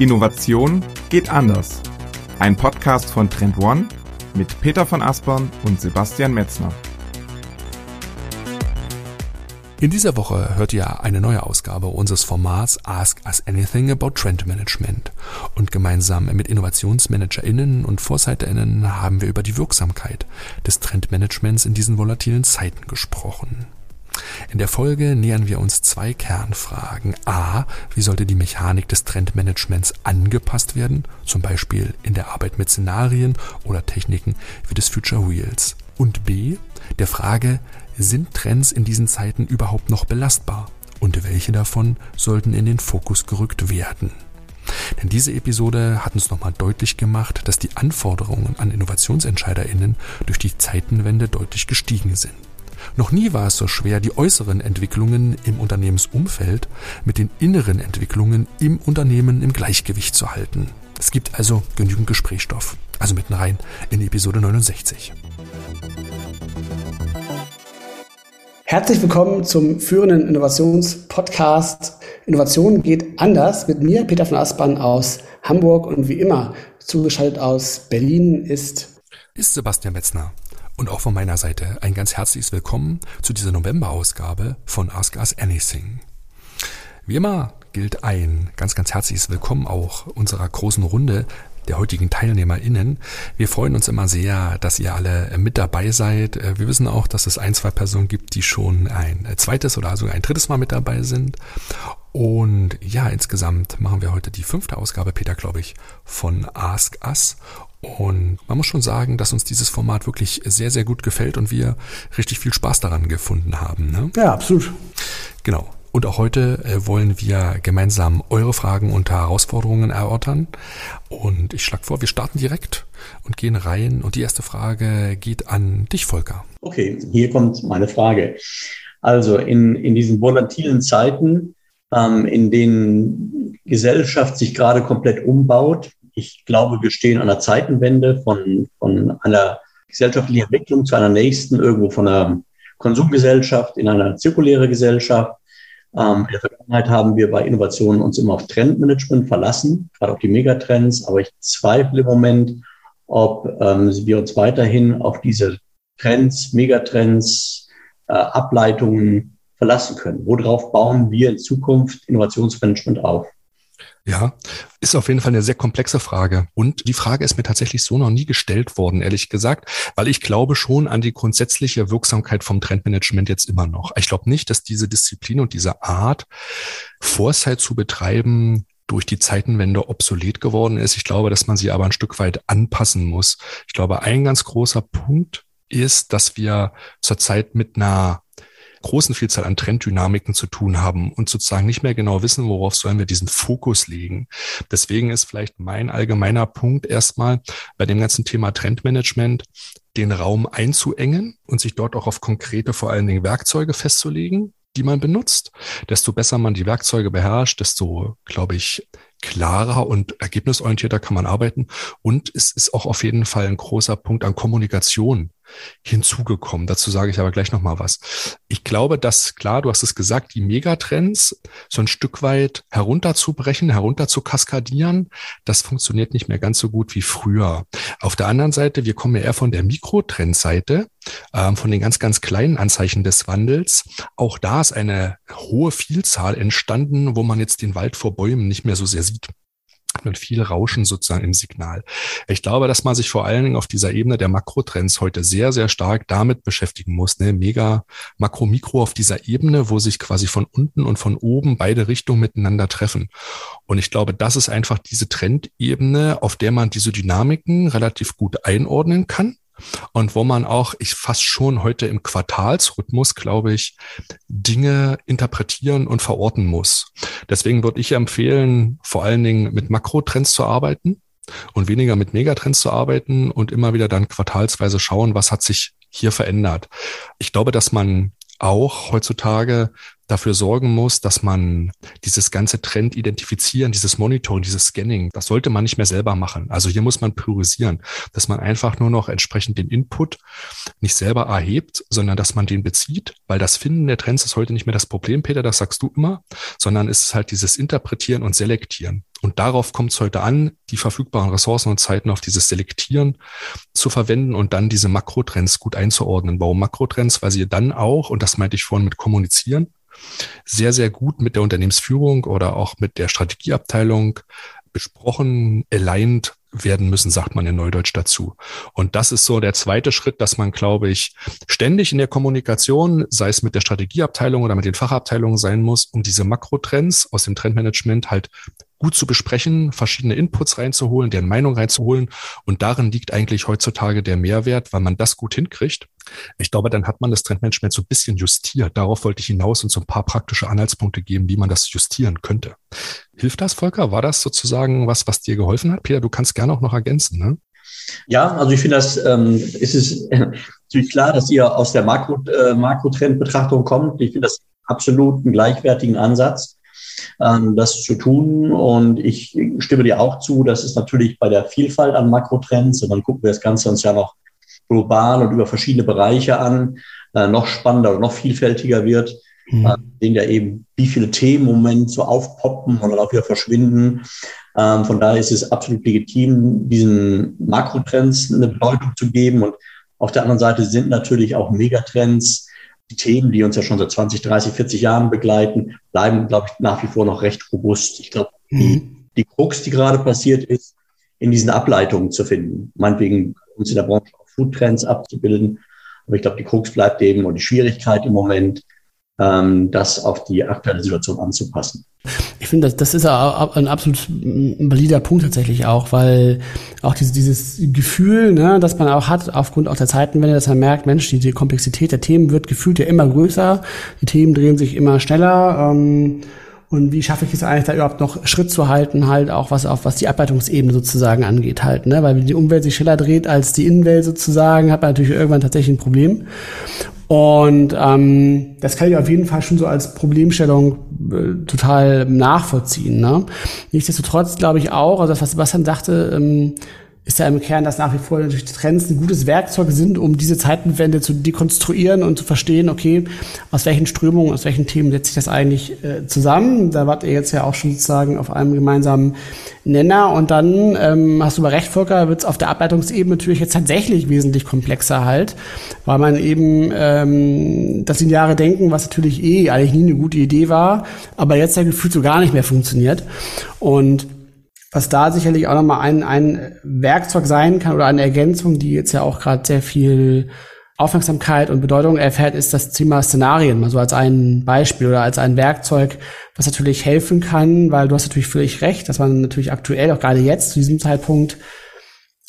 Innovation geht anders. Ein Podcast von Trend One mit Peter von Aspern und Sebastian Metzner. In dieser Woche hört ihr eine neue Ausgabe unseres Formats Ask Us Anything About Trend Management. Und gemeinsam mit InnovationsmanagerInnen und VorseiterInnen haben wir über die Wirksamkeit des Trendmanagements in diesen volatilen Zeiten gesprochen. In der Folge nähern wir uns zwei Kernfragen. A. Wie sollte die Mechanik des Trendmanagements angepasst werden? Zum Beispiel in der Arbeit mit Szenarien oder Techniken wie des Future Wheels. Und B. Der Frage, sind Trends in diesen Zeiten überhaupt noch belastbar? Und welche davon sollten in den Fokus gerückt werden? Denn diese Episode hat uns nochmal deutlich gemacht, dass die Anforderungen an InnovationsentscheiderInnen durch die Zeitenwende deutlich gestiegen sind. Noch nie war es so schwer, die äußeren Entwicklungen im Unternehmensumfeld mit den inneren Entwicklungen im Unternehmen im Gleichgewicht zu halten. Es gibt also genügend Gesprächsstoff. Also mitten rein in Episode 69. Herzlich willkommen zum führenden Innovationspodcast Innovation geht anders mit mir, Peter von Aspern aus Hamburg und wie immer zugeschaltet aus Berlin ist ist Sebastian Metzner. Und auch von meiner Seite ein ganz herzliches Willkommen zu dieser November-Ausgabe von Ask Us Anything. Wie immer gilt ein ganz, ganz herzliches Willkommen auch unserer großen Runde der heutigen TeilnehmerInnen. Wir freuen uns immer sehr, dass ihr alle mit dabei seid. Wir wissen auch, dass es ein, zwei Personen gibt, die schon ein zweites oder sogar ein drittes Mal mit dabei sind. Und ja, insgesamt machen wir heute die fünfte Ausgabe, Peter, glaube ich, von Ask Us. Und man muss schon sagen, dass uns dieses Format wirklich sehr, sehr gut gefällt und wir richtig viel Spaß daran gefunden haben. Ne? Ja, absolut. Genau. Und auch heute äh, wollen wir gemeinsam eure Fragen und Herausforderungen erörtern. Und ich schlage vor, wir starten direkt und gehen rein. Und die erste Frage geht an dich, Volker. Okay, hier kommt meine Frage. Also in, in diesen volatilen Zeiten, ähm, in denen Gesellschaft sich gerade komplett umbaut, ich glaube, wir stehen an der Zeitenwende von, von einer gesellschaftlichen Entwicklung zu einer nächsten, irgendwo von einer Konsumgesellschaft in einer zirkuläre Gesellschaft. Ähm, in der Vergangenheit haben wir bei Innovationen uns immer auf Trendmanagement verlassen, gerade auf die Megatrends. Aber ich zweifle im Moment, ob ähm, wir uns weiterhin auf diese Trends, Megatrends, äh, Ableitungen verlassen können. Worauf bauen wir in Zukunft Innovationsmanagement auf? Ja, ist auf jeden Fall eine sehr komplexe Frage. Und die Frage ist mir tatsächlich so noch nie gestellt worden, ehrlich gesagt, weil ich glaube schon an die grundsätzliche Wirksamkeit vom Trendmanagement jetzt immer noch. Ich glaube nicht, dass diese Disziplin und diese Art, Foresight zu betreiben, durch die Zeitenwende obsolet geworden ist. Ich glaube, dass man sie aber ein Stück weit anpassen muss. Ich glaube, ein ganz großer Punkt ist, dass wir zurzeit mit einer großen Vielzahl an Trenddynamiken zu tun haben und sozusagen nicht mehr genau wissen, worauf sollen wir diesen Fokus legen. Deswegen ist vielleicht mein allgemeiner Punkt erstmal bei dem ganzen Thema Trendmanagement, den Raum einzuengen und sich dort auch auf konkrete, vor allen Dingen Werkzeuge festzulegen, die man benutzt. Desto besser man die Werkzeuge beherrscht, desto, glaube ich, klarer und ergebnisorientierter kann man arbeiten. Und es ist auch auf jeden Fall ein großer Punkt an Kommunikation hinzugekommen. Dazu sage ich aber gleich nochmal was. Ich glaube, dass, klar, du hast es gesagt, die Megatrends so ein Stück weit herunterzubrechen, herunter zu kaskadieren, das funktioniert nicht mehr ganz so gut wie früher. Auf der anderen Seite, wir kommen ja eher von der Mikrotrendseite, ähm, von den ganz, ganz kleinen Anzeichen des Wandels. Auch da ist eine hohe Vielzahl entstanden, wo man jetzt den Wald vor Bäumen nicht mehr so sehr sieht man viel Rauschen sozusagen im Signal. Ich glaube, dass man sich vor allen Dingen auf dieser Ebene der Makrotrends heute sehr, sehr stark damit beschäftigen muss. Ne? Mega, Makro, Mikro auf dieser Ebene, wo sich quasi von unten und von oben beide Richtungen miteinander treffen. Und ich glaube, das ist einfach diese Trendebene, auf der man diese Dynamiken relativ gut einordnen kann und wo man auch, ich fast schon heute im Quartalsrhythmus, glaube ich, Dinge interpretieren und verorten muss. Deswegen würde ich empfehlen, vor allen Dingen mit Makrotrends zu arbeiten und weniger mit Megatrends zu arbeiten und immer wieder dann quartalsweise schauen, was hat sich hier verändert. Ich glaube, dass man auch heutzutage dafür sorgen muss, dass man dieses ganze Trend identifizieren, dieses Monitoring, dieses Scanning, das sollte man nicht mehr selber machen. Also hier muss man priorisieren, dass man einfach nur noch entsprechend den Input nicht selber erhebt, sondern dass man den bezieht, weil das Finden der Trends ist heute nicht mehr das Problem, Peter, das sagst du immer, sondern es ist halt dieses Interpretieren und Selektieren. Und darauf kommt es heute an, die verfügbaren Ressourcen und Zeiten auf dieses Selektieren zu verwenden und dann diese Makrotrends gut einzuordnen. Warum Makrotrends? Weil sie dann auch, und das meinte ich vorhin mit kommunizieren, sehr, sehr gut mit der Unternehmensführung oder auch mit der Strategieabteilung besprochen, aligned werden müssen, sagt man in Neudeutsch dazu. Und das ist so der zweite Schritt, dass man, glaube ich, ständig in der Kommunikation, sei es mit der Strategieabteilung oder mit den Fachabteilungen sein muss, um diese Makrotrends aus dem Trendmanagement halt gut zu besprechen, verschiedene Inputs reinzuholen, deren Meinung reinzuholen. Und darin liegt eigentlich heutzutage der Mehrwert, weil man das gut hinkriegt. Ich glaube, dann hat man das Trendmanagement so ein bisschen justiert. Darauf wollte ich hinaus und so ein paar praktische Anhaltspunkte geben, wie man das justieren könnte. Hilft das, Volker? War das sozusagen was, was dir geholfen hat? Peter, du kannst gerne auch noch ergänzen, ne? Ja, also ich finde das, ähm, ist es natürlich klar, dass ihr aus der Makro, äh, Makrotrendbetrachtung kommt. Ich finde das absolut einen gleichwertigen Ansatz ähm, das zu tun. Und ich stimme dir auch zu, das ist natürlich bei der Vielfalt an Makrotrends, und dann gucken wir das Ganze uns ja noch global und über verschiedene Bereiche an, äh, noch spannender und noch vielfältiger wird. Mhm. Äh, sehen ja eben, wie viele Themen im Moment so aufpoppen und dann auch wieder verschwinden. Ähm, von daher ist es absolut legitim, diesen Makrotrends eine Bedeutung zu geben. Und auf der anderen Seite sind natürlich auch Megatrends Themen, die uns ja schon seit 20, 30, 40 Jahren begleiten, bleiben, glaube ich, nach wie vor noch recht robust. Ich glaube, mhm. die, die Krux, die gerade passiert ist, in diesen Ableitungen zu finden, meinetwegen uns in der Branche auch Foodtrends abzubilden. Aber ich glaube, die Krux bleibt eben und die Schwierigkeit im Moment, ähm, das auf die aktuelle Situation anzupassen. Ich finde, das, das ist ein absolut valider Punkt tatsächlich auch, weil auch dieses, dieses Gefühl, ne, das man auch hat, aufgrund auch der Zeitenwende, dass man merkt, Mensch, die, die Komplexität der Themen wird gefühlt ja immer größer, die Themen drehen sich immer schneller. Ähm, und wie schaffe ich es eigentlich da überhaupt noch Schritt zu halten, halt auch was auf was die Ableitungsebene sozusagen angeht halt, ne? Weil wenn die Umwelt sich schneller dreht als die Innenwelt sozusagen, hat man natürlich irgendwann tatsächlich ein Problem. Und ähm, das kann ich auf jeden Fall schon so als Problemstellung äh, total nachvollziehen. Ne? Nichtsdestotrotz glaube ich auch, also was Sebastian sagte, ähm, ist ja im Kern, dass nach wie vor natürlich Trends ein gutes Werkzeug sind, um diese Zeitenwende zu dekonstruieren und zu verstehen, okay, aus welchen Strömungen, aus welchen Themen setzt sich das eigentlich äh, zusammen. Da wart ihr jetzt ja auch schon sozusagen auf einem gemeinsamen Nenner. Und dann ähm, hast du aber recht, Volker, wird es auf der Ableitungsebene natürlich jetzt tatsächlich wesentlich komplexer halt, weil man eben ähm, das Lineare Denken, was natürlich eh eigentlich nie eine gute Idee war, aber jetzt ja gefühlt so gar nicht mehr funktioniert. Und was da sicherlich auch nochmal ein, ein Werkzeug sein kann oder eine Ergänzung, die jetzt ja auch gerade sehr viel Aufmerksamkeit und Bedeutung erfährt, ist das Thema Szenarien, mal so als ein Beispiel oder als ein Werkzeug, was natürlich helfen kann, weil du hast natürlich völlig recht, dass man natürlich aktuell, auch gerade jetzt zu diesem Zeitpunkt,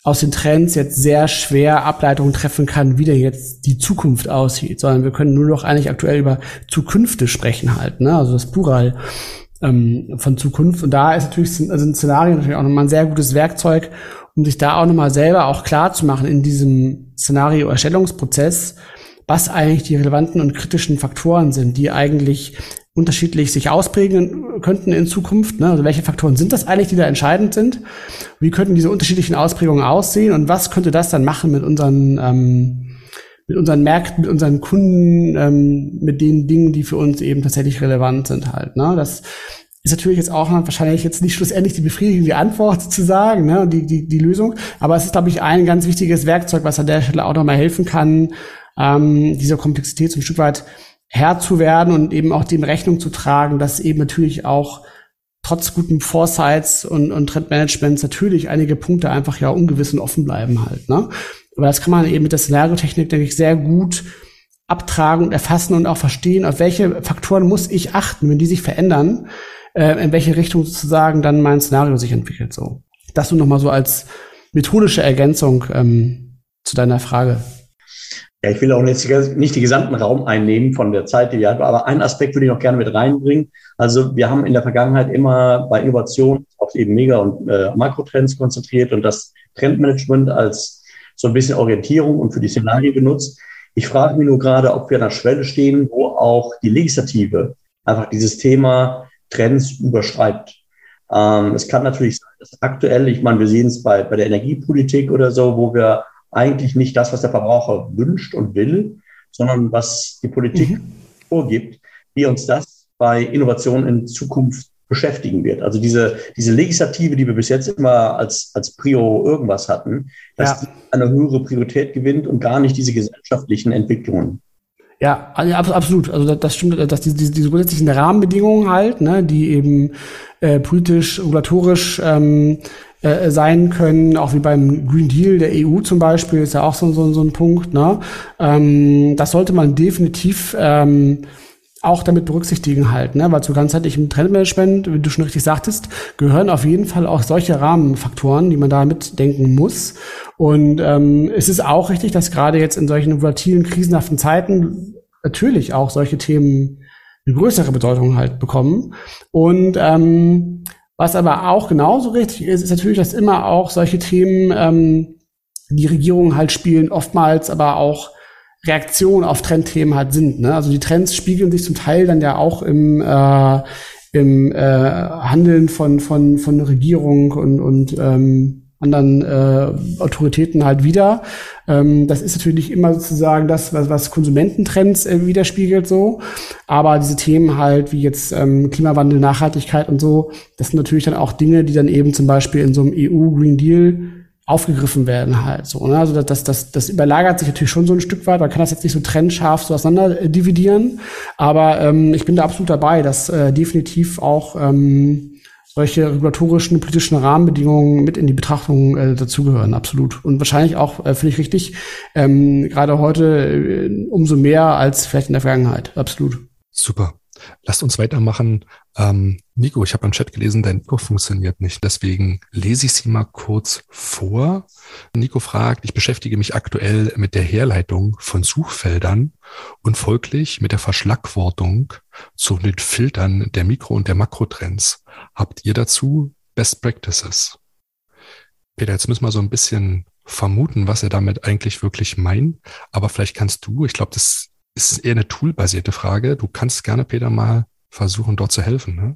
aus den Trends jetzt sehr schwer Ableitungen treffen kann, wie denn jetzt die Zukunft aussieht, sondern wir können nur noch eigentlich aktuell über Zukünfte sprechen halt, ne? also das Plural ähm, von Zukunft. Und da ist natürlich also ein Szenario natürlich auch nochmal ein sehr gutes Werkzeug, um sich da auch nochmal selber auch klar zu machen in diesem Szenario-Erstellungsprozess, was eigentlich die relevanten und kritischen Faktoren sind, die eigentlich unterschiedlich sich ausprägen könnten in Zukunft. Ne? Also welche Faktoren sind das eigentlich, die da entscheidend sind? Wie könnten diese unterschiedlichen Ausprägungen aussehen und was könnte das dann machen mit unseren ähm, mit unseren Märkten, mit unseren Kunden, ähm, mit den Dingen, die für uns eben tatsächlich relevant sind halt. Ne? Das ist natürlich jetzt auch wahrscheinlich jetzt nicht schlussendlich die befriedigende Antwort zu sagen, ne, die, die, die Lösung. Aber es ist, glaube ich, ein ganz wichtiges Werkzeug, was an der Stelle auch nochmal helfen kann, ähm, dieser Komplexität so ein Stück weit Herr zu werden und eben auch dem Rechnung zu tragen, dass eben natürlich auch trotz guten Foresights und, und Trendmanagements natürlich einige Punkte einfach ja ungewiss und offen bleiben halt. Ne? Aber das kann man eben mit der Szenariotechnik, denke ich, sehr gut abtragen und erfassen und auch verstehen, auf welche Faktoren muss ich achten, wenn die sich verändern, äh, in welche Richtung sozusagen dann mein Szenario sich entwickelt. So, das nur noch mal so als methodische Ergänzung ähm, zu deiner Frage. Ja, ich will auch jetzt nicht die gesamten Raum einnehmen von der Zeit, die wir hatten, aber einen Aspekt würde ich noch gerne mit reinbringen. Also wir haben in der Vergangenheit immer bei Innovation auf eben Mega- und äh, Makrotrends konzentriert und das Trendmanagement als so ein bisschen Orientierung und für die Szenarien genutzt. Ich frage mich nur gerade, ob wir an der Schwelle stehen, wo auch die Legislative einfach dieses Thema Trends überschreibt. Ähm, es kann natürlich sein, dass aktuell, ich meine, wir sehen es bei, bei der Energiepolitik oder so, wo wir eigentlich nicht das, was der Verbraucher wünscht und will, sondern was die Politik mhm. vorgibt, wie uns das bei Innovationen in Zukunft beschäftigen wird. Also diese, diese Legislative, die wir bis jetzt immer als, als Prio irgendwas hatten, dass ja. die eine höhere Priorität gewinnt und gar nicht diese gesellschaftlichen Entwicklungen. Ja, also absolut. Also das stimmt, dass diese, diese, diese grundsätzlichen Rahmenbedingungen halt, ne, die eben äh, politisch, regulatorisch ähm, äh, sein können, auch wie beim Green Deal der EU zum Beispiel, ist ja auch so, so, so ein Punkt. Ne? Ähm, das sollte man definitiv ähm, auch damit berücksichtigen halt, ne? weil zu ganzheitlichem Trendmanagement, wie du schon richtig sagtest, gehören auf jeden Fall auch solche Rahmenfaktoren, die man da mitdenken muss. Und ähm, es ist auch richtig, dass gerade jetzt in solchen volatilen, krisenhaften Zeiten natürlich auch solche Themen eine größere Bedeutung halt bekommen. Und ähm, was aber auch genauso richtig ist, ist natürlich, dass immer auch solche Themen ähm, die Regierungen halt spielen, oftmals aber auch Reaktion auf Trendthemen halt sind. Ne? Also die Trends spiegeln sich zum Teil dann ja auch im, äh, im äh, Handeln von, von, von Regierung und, und ähm, anderen äh, Autoritäten halt wieder. Ähm, das ist natürlich nicht immer sozusagen das, was, was Konsumententrends äh, widerspiegelt so. Aber diese Themen halt wie jetzt ähm, Klimawandel, Nachhaltigkeit und so, das sind natürlich dann auch Dinge, die dann eben zum Beispiel in so einem EU Green Deal aufgegriffen werden halt so. Ne? Also das, das, das überlagert sich natürlich schon so ein Stück weit. Man kann das jetzt nicht so trennscharf so auseinander äh, dividieren. Aber ähm, ich bin da absolut dabei, dass äh, definitiv auch ähm, solche regulatorischen, politischen Rahmenbedingungen mit in die Betrachtung äh, dazugehören, absolut. Und wahrscheinlich auch, äh, finde ich richtig, ähm, gerade heute äh, umso mehr als vielleicht in der Vergangenheit, absolut. Super. Lasst uns weitermachen. Ähm, Nico, ich habe im Chat gelesen, dein Nico funktioniert nicht. Deswegen lese ich sie mal kurz vor. Nico fragt, ich beschäftige mich aktuell mit der Herleitung von Suchfeldern und folglich mit der Verschlagwortung zu den Filtern der Mikro- und der Makrotrends. Habt ihr dazu Best Practices? Peter, jetzt müssen wir so ein bisschen vermuten, was er damit eigentlich wirklich meint. Aber vielleicht kannst du, ich glaube, das ist eher eine toolbasierte Frage. Du kannst gerne, Peter, mal versuchen, dort zu helfen. Ne?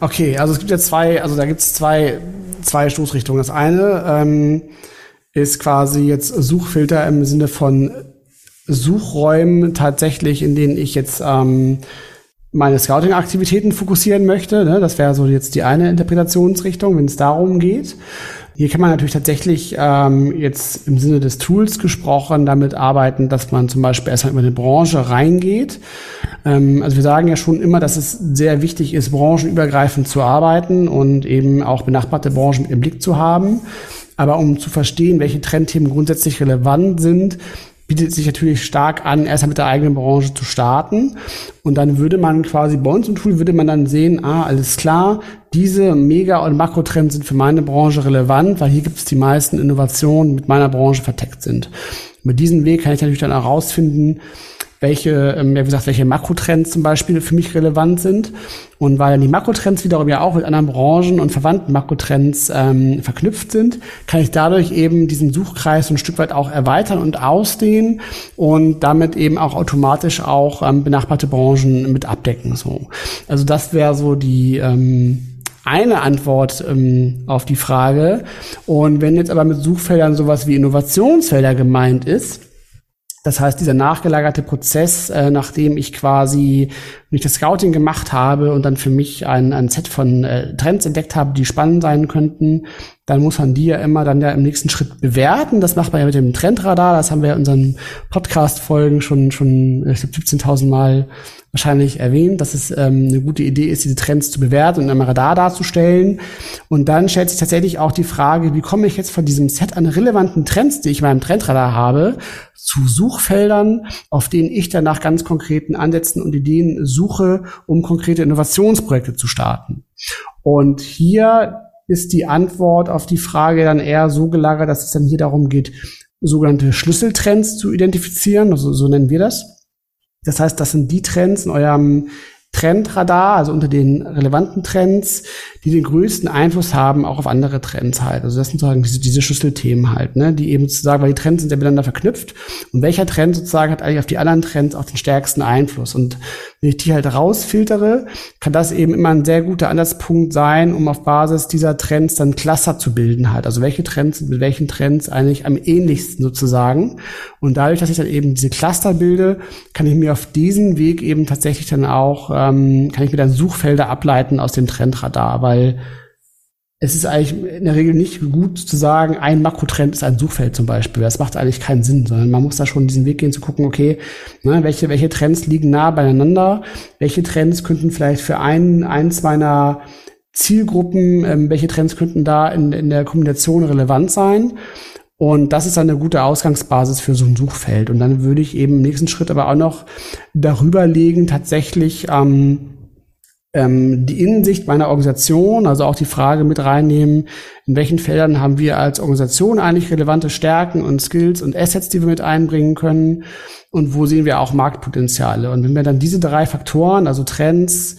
Okay, also es gibt ja zwei, also da gibt es zwei, zwei Stoßrichtungen. Das eine ähm, ist quasi jetzt Suchfilter im Sinne von Suchräumen tatsächlich, in denen ich jetzt ähm, meine Scouting-Aktivitäten fokussieren möchte. Ne? Das wäre so jetzt die eine Interpretationsrichtung, wenn es darum geht. Hier kann man natürlich tatsächlich ähm, jetzt im Sinne des Tools gesprochen damit arbeiten, dass man zum Beispiel erstmal über eine Branche reingeht. Ähm, also wir sagen ja schon immer, dass es sehr wichtig ist, branchenübergreifend zu arbeiten und eben auch benachbarte Branchen im Blick zu haben. Aber um zu verstehen, welche Trendthemen grundsätzlich relevant sind, bietet sich natürlich stark an, erst mit der eigenen Branche zu starten. Und dann würde man quasi bei uns im Tool würde man dann sehen, ah, alles klar, diese Mega- und Makrotrends sind für meine Branche relevant, weil hier gibt es die meisten Innovationen mit meiner Branche verteckt sind. Mit diesem Weg kann ich natürlich dann herausfinden, welche, ähm, ja, wie gesagt, welche Makrotrends zum Beispiel für mich relevant sind. Und weil die Makrotrends wiederum ja auch mit anderen Branchen und verwandten Makrotrends ähm, verknüpft sind, kann ich dadurch eben diesen Suchkreis ein Stück weit auch erweitern und ausdehnen und damit eben auch automatisch auch ähm, benachbarte Branchen mit abdecken. So. Also das wäre so die ähm, eine Antwort ähm, auf die Frage. Und wenn jetzt aber mit Suchfeldern sowas wie Innovationsfelder gemeint ist, das heißt, dieser nachgelagerte Prozess, äh, nachdem ich quasi nicht das Scouting gemacht habe und dann für mich ein, ein Set von äh, Trends entdeckt habe, die spannend sein könnten, dann muss man die ja immer dann ja im nächsten Schritt bewerten. Das macht man ja mit dem Trendradar. Das haben wir in unseren Podcast-Folgen schon, schon ich glaube, 17.000 Mal wahrscheinlich erwähnt, dass es ähm, eine gute Idee ist, diese Trends zu bewerten und einem Radar darzustellen. Und dann stellt sich tatsächlich auch die Frage, wie komme ich jetzt von diesem Set an relevanten Trends, die ich in meinem Trendradar habe, zu Suchfeldern, auf denen ich dann nach ganz konkreten Ansätzen und Ideen suche, um konkrete Innovationsprojekte zu starten. Und hier ist die Antwort auf die Frage dann eher so gelagert, dass es dann hier darum geht, sogenannte Schlüsseltrends zu identifizieren, also so nennen wir das. Das heißt, das sind die Trends in eurem Trendradar, also unter den relevanten Trends, die den größten Einfluss haben, auch auf andere Trends halt. Also das sind sozusagen diese, diese Schlüsselthemen halt, ne, die eben sozusagen, weil die Trends sind ja miteinander verknüpft. Und welcher Trend sozusagen hat eigentlich auf die anderen Trends auch den stärksten Einfluss? Und wenn ich die halt rausfiltere, kann das eben immer ein sehr guter Ansatzpunkt sein, um auf Basis dieser Trends dann Cluster zu bilden halt. Also welche Trends sind mit welchen Trends eigentlich am ähnlichsten sozusagen. Und dadurch, dass ich dann eben diese Cluster bilde, kann ich mir auf diesen Weg eben tatsächlich dann auch, ähm, kann ich mir dann Suchfelder ableiten aus dem Trendradar, weil es ist eigentlich in der Regel nicht gut zu sagen, ein Makrotrend ist ein Suchfeld zum Beispiel. Das macht eigentlich keinen Sinn, sondern man muss da schon diesen Weg gehen zu gucken, okay, ne, welche, welche Trends liegen nah beieinander, welche Trends könnten vielleicht für einen, eins meiner Zielgruppen, ähm, welche Trends könnten da in, in der Kombination relevant sein. Und das ist dann eine gute Ausgangsbasis für so ein Suchfeld. Und dann würde ich eben im nächsten Schritt aber auch noch darüber legen, tatsächlich ähm, ähm, die Innensicht meiner Organisation, also auch die Frage mit reinnehmen, in welchen Feldern haben wir als Organisation eigentlich relevante Stärken und Skills und Assets, die wir mit einbringen können und wo sehen wir auch Marktpotenziale. Und wenn wir dann diese drei Faktoren, also Trends,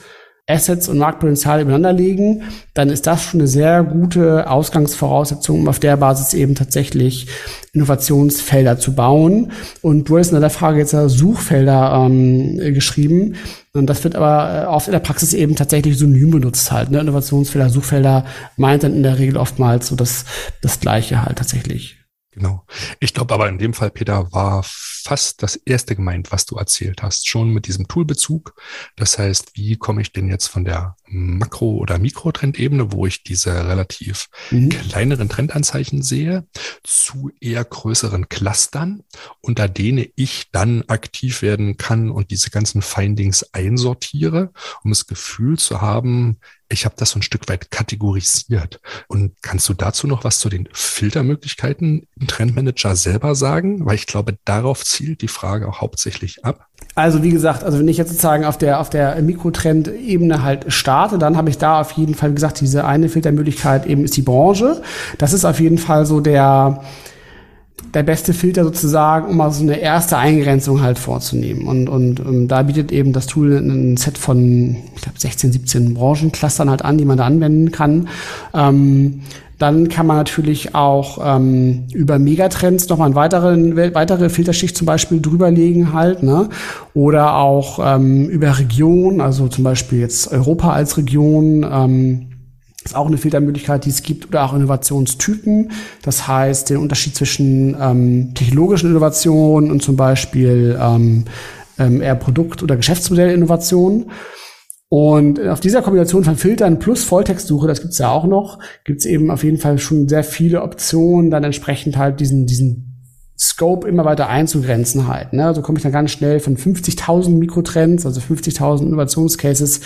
Assets und Marktpotenzial übereinander legen, dann ist das schon eine sehr gute Ausgangsvoraussetzung, um auf der Basis eben tatsächlich Innovationsfelder zu bauen. Und du hast in der Frage jetzt Suchfelder ähm, geschrieben. Und das wird aber äh, oft in der Praxis eben tatsächlich synonym benutzt halt. Ne? Innovationsfelder, Suchfelder meint dann in der Regel oftmals so das, das Gleiche halt tatsächlich. Genau. Ich glaube aber in dem Fall, Peter, war fast das erste gemeint, was du erzählt hast, schon mit diesem Toolbezug. Das heißt, wie komme ich denn jetzt von der Makro- oder Mikrotrendebene, wo ich diese relativ mhm. kleineren Trendanzeichen sehe, zu eher größeren Clustern, unter denen ich dann aktiv werden kann und diese ganzen Findings einsortiere, um das Gefühl zu haben, ich habe das so ein Stück weit kategorisiert. Und kannst du dazu noch was zu den Filtermöglichkeiten im Trendmanager selber sagen? Weil ich glaube, darauf zielt die Frage auch hauptsächlich ab. Also wie gesagt, also wenn ich jetzt sozusagen auf der auf der Mikrotrend-Ebene halt starte, dann habe ich da auf jeden Fall wie gesagt diese eine Filtermöglichkeit eben ist die Branche. Das ist auf jeden Fall so der der beste Filter sozusagen, um mal so eine erste Eingrenzung halt vorzunehmen. Und, und, und ähm, da bietet eben das Tool ein Set von, ich glaube, 16, 17 Branchenclustern halt an, die man da anwenden kann. Ähm, dann kann man natürlich auch ähm, über Megatrends nochmal eine weitere, weitere Filterschicht zum Beispiel drüberlegen halt, ne? Oder auch ähm, über Region, also zum Beispiel jetzt Europa als Region, ähm, ist auch eine Filtermöglichkeit, die es gibt, oder auch Innovationstypen. Das heißt, den Unterschied zwischen ähm, technologischen Innovationen und zum Beispiel ähm, ähm, eher Produkt- oder Geschäftsmodellinnovationen. Und auf dieser Kombination von Filtern plus Volltextsuche, das gibt's ja auch noch, gibt's eben auf jeden Fall schon sehr viele Optionen, dann entsprechend halt diesen, diesen Scope immer weiter einzugrenzen halt. Ne? So komme ich dann ganz schnell von 50.000 Mikrotrends, also 50.000 Innovationscases,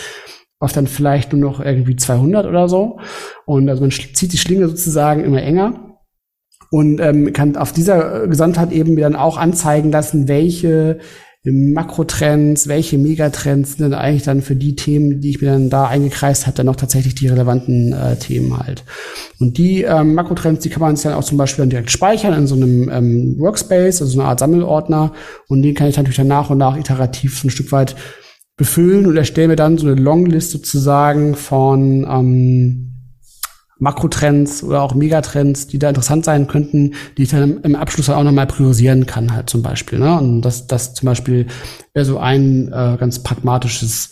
auf dann vielleicht nur noch irgendwie 200 oder so. Und also man zieht die Schlinge sozusagen immer enger und ähm, kann auf dieser Gesamtheit eben dann auch anzeigen lassen, welche Makrotrends, welche Megatrends sind denn eigentlich dann für die Themen, die ich mir dann da eingekreist habe, dann noch tatsächlich die relevanten äh, Themen halt. Und die ähm, Makrotrends, die kann man sich dann auch zum Beispiel dann direkt speichern in so einem ähm, Workspace, also so eine Art Sammelordner. Und den kann ich natürlich dann nach und nach iterativ so ein Stück weit befüllen und erstelle mir dann so eine Longlist sozusagen von ähm, Makrotrends oder auch Megatrends, die da interessant sein könnten, die ich dann im Abschluss auch nochmal priorisieren kann, halt zum Beispiel. Ne? Und das, das zum Beispiel wäre so ein äh, ganz pragmatisches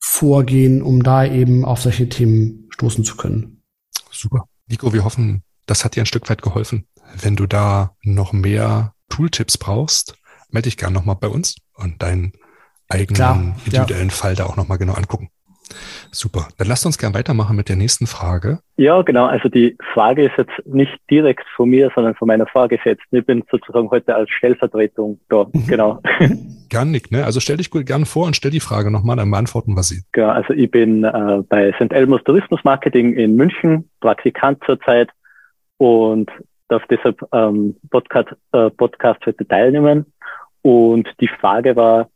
Vorgehen, um da eben auf solche Themen stoßen zu können. Super. Nico, wir hoffen, das hat dir ein Stück weit geholfen. Wenn du da noch mehr Tooltips brauchst, melde dich gerne nochmal bei uns und deinen eigenen Klar, individuellen ja. Fall da auch nochmal genau angucken. Super. Dann lasst uns gern weitermachen mit der nächsten Frage. Ja, genau. Also die Frage ist jetzt nicht direkt von mir, sondern von meiner Vorgesetzten. Ich bin sozusagen heute als Stellvertretung da. Mhm. Genau. Gern, Nick. Ne? Also stell dich gerne vor und stell die Frage nochmal, dann beantworten wir sie. Genau. Also ich bin äh, bei St. Elmos Tourismus Marketing in München, Praktikant zurzeit und darf deshalb ähm, Podcast, äh, Podcast heute teilnehmen. Und die Frage war,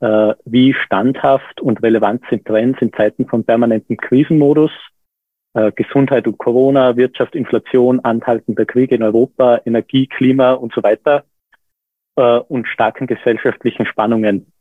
äh, wie standhaft und relevant sind Trends in Zeiten von permanentem Krisenmodus, äh, Gesundheit und Corona, Wirtschaft, Inflation, anhaltender Krieg in Europa, Energie, Klima und so weiter äh, und starken gesellschaftlichen Spannungen.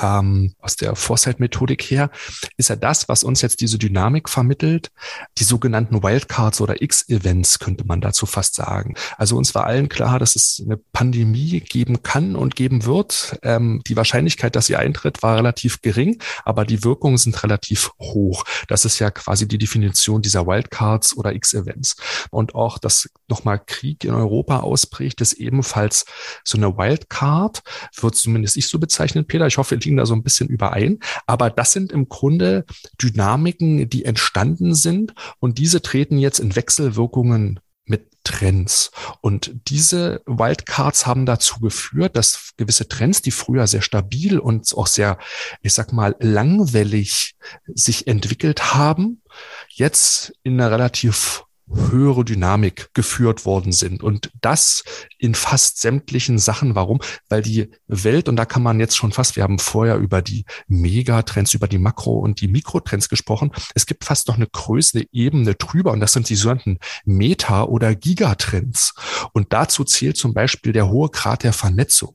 Ähm, aus der Foresight-Methodik her, ist ja das, was uns jetzt diese Dynamik vermittelt, die sogenannten Wildcards oder X-Events, könnte man dazu fast sagen. Also uns war allen klar, dass es eine Pandemie geben kann und geben wird. Ähm, die Wahrscheinlichkeit, dass sie eintritt, war relativ gering, aber die Wirkungen sind relativ hoch. Das ist ja quasi die Definition dieser Wildcards oder X-Events. Und auch, dass nochmal Krieg in Europa ausbricht, ist ebenfalls so eine Wildcard, wird zumindest ich so bezeichnen, Peter. Ich hoffe, wir liegen da so ein bisschen überein. Aber das sind im Grunde Dynamiken, die entstanden sind und diese treten jetzt in Wechselwirkungen mit Trends. Und diese Wildcards haben dazu geführt, dass gewisse Trends, die früher sehr stabil und auch sehr, ich sag mal, langwellig sich entwickelt haben, jetzt in einer relativ höhere Dynamik geführt worden sind. Und das in fast sämtlichen Sachen. Warum? Weil die Welt, und da kann man jetzt schon fast, wir haben vorher über die Megatrends, über die Makro- und die Mikrotrends gesprochen. Es gibt fast noch eine größere Ebene drüber und das sind die sogenannten Meta- oder Gigatrends. Und dazu zählt zum Beispiel der hohe Grad der Vernetzung